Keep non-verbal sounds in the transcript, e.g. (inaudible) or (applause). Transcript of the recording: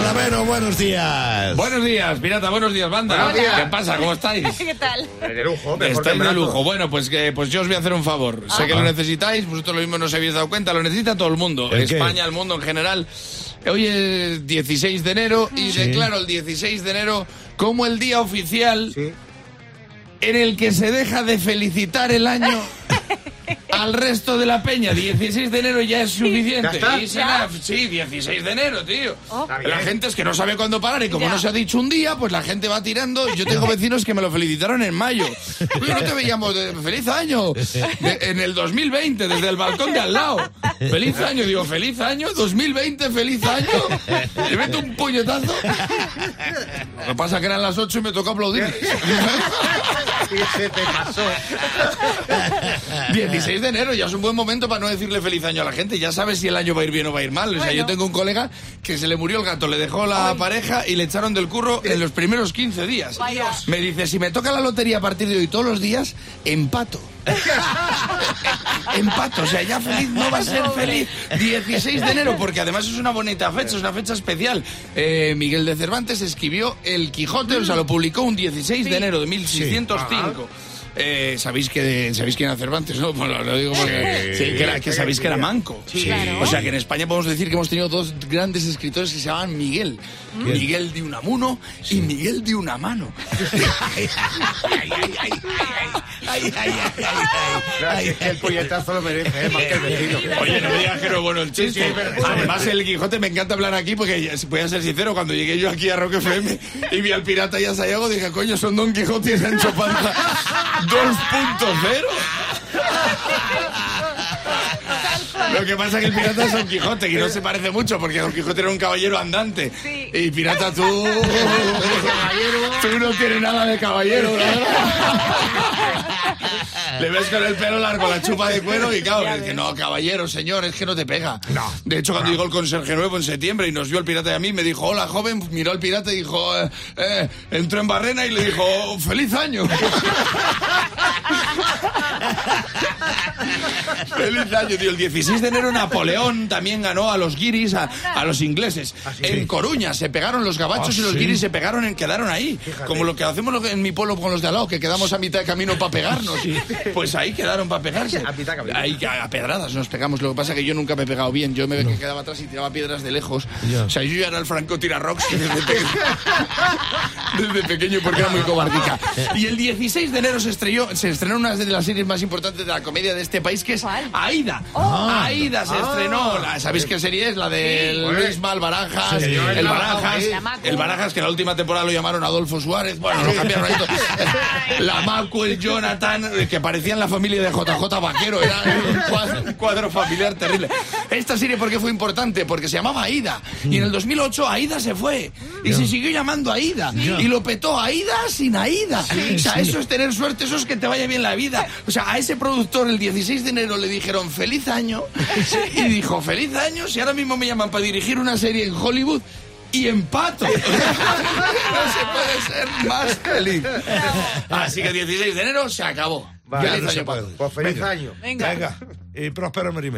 Clavero, buenos días. Buenos días, pirata, buenos días, banda. Buenos días. ¿Qué pasa? ¿Cómo estáis? (laughs) ¿Qué tal? De lujo, mejor en de lujo. Bueno, pues que pues yo os voy a hacer un favor. Sé que lo necesitáis, vosotros lo mismo no os habéis dado cuenta, lo necesita todo el mundo. ¿El qué? España, el mundo en general. Hoy es 16 de enero y declaro el 16 de enero como el día oficial Sí. en el que se deja de felicitar el año (laughs) al resto de la peña. 16 de enero ya es suficiente. Sí, 16 de enero, tío. Oh. La gente es que no sabe cuándo parar y como Ya. no se ha dicho un día, pues la gente va tirando. Yo tengo (laughs) vecinos que me lo felicitaron en mayo. Oye, no te veíamos de feliz año De- en el 2020 desde el balcón de al lado. Feliz año, digo, feliz año 2020, feliz año. Le meto un puñetazo. Lo que pasa que eran las 8 y me tocó aplaudir. (laughs) (laughs) Y se te pasó. (laughs) 16 de enero ya es un buen momento para no decirle feliz año a la gente. Ya sabes si el año va a ir bien o va a ir mal. O sea, Bueno. yo tengo un colega que se le murió el gato, le dejó la pareja y le echaron del curro en los primeros 15 días. Vaya. Me dice, si me toca la lotería a partir de hoy todos los días, empato. Empato, o sea, ya feliz no va a ser feliz. 16 de enero, porque además es una bonita fecha, es una fecha especial. Eh, Miguel de Cervantes escribió El Quijote, o sea, lo publicó un 16 de enero de 1605. Eh, sabéis que sabéis quién era Cervantes, ¿no? Bueno, lo digo porque sí, que, era- que sabéis que era manco. Claro. O sea que en España podemos decir que hemos tenido dos grandes escritores que se llamaban Miguel. Miguel de Unamuno y Miguel de Unamano. El puñetazo lo merece, ¿eh? más que el vecino. Oye, no me digas que no es bueno el chiste. Sí, sí. Además, el Quijote me encanta hablar aquí porque, voy a ser sincero, cuando llegué yo aquí a Rock FM y vi al pirata y a Sayago, dije, coño, son Don Quijote y Sancho Panza 2.0. Lo que pasa es que el pirata es Don Quijote, que no se parece mucho, porque Don Quijote era un caballero andante. Sí. Y pirata, tú. (laughs) (laughs) Tú no tienes nada de caballero, ¿verdad? (laughs) Le ves con el pelo largo, la chupa de cuero y claro, dice, no, caballero, señor, es que no te pega. No. De hecho, cuando llegó el conserje nuevo en septiembre y nos vio el pirata y a mí, me dijo, hola, joven, miró al pirata y dijo, eh, eh, entró en barrena y le dijo, feliz año. (laughs) Feliz año, tío. El 16 de enero Napoleón también ganó a los guiris, a, a los ingleses. En Coruña se pegaron los gabachos Ah, y los sí. guiris se pegaron, en, quedaron ahí. Como lo que hacemos que- en mi pueblo con los de al lado, que quedamos a mitad de camino para pegarnos. (laughs) Pues ahí quedaron para pegarse. A de camino. Ahí a, a pedradas nos pegamos. Lo que pasa es que yo nunca me he pegado bien. Yo me quedaba atrás y tiraba piedras de lejos. Ya. O sea, yo ya era el Franco Tirarox desde pequeño. (laughs) desde pequeño porque era muy cobardica. Y el 16 de enero se estrenó, se estrenó una de las series más importantes de la comedia de este país, que es ¿Cuál? Aida. Oh. Aida se estrenó. La- ¿Sabéis qué serie es? La de Sí. Luis Mal Barajas, Sí. el Barajas, el Barajas que en la última temporada lo llamaron Adolfo Suárez. Bueno, lo cambiaron ahí todo. (laughs) La Macu, el Jonathan, que parecían la familia de JJ Vaquero. Era un cuadro, un cuadro familiar terrible. Esta serie, ¿por qué fue importante? Porque se llamaba Aida. Y en el 2008 Aida se fue. Y se siguió llamando Aida. Y lo petó Aida sin Aida. o sea, eso es tener suerte, eso es que te vaya bien la vida. O sea, a ese productor el 16 de enero le dijeron feliz año. Y dijo, feliz año, si ahora mismo me llaman para dirigir una serie en Hollywood. Y empato. (laughs) no se puede ser más feliz. Así que el 16 de enero se acabó. Vale, Feliz no se año, puede. Pues feliz Venga. año. Venga. Venga, y próspero Merimé.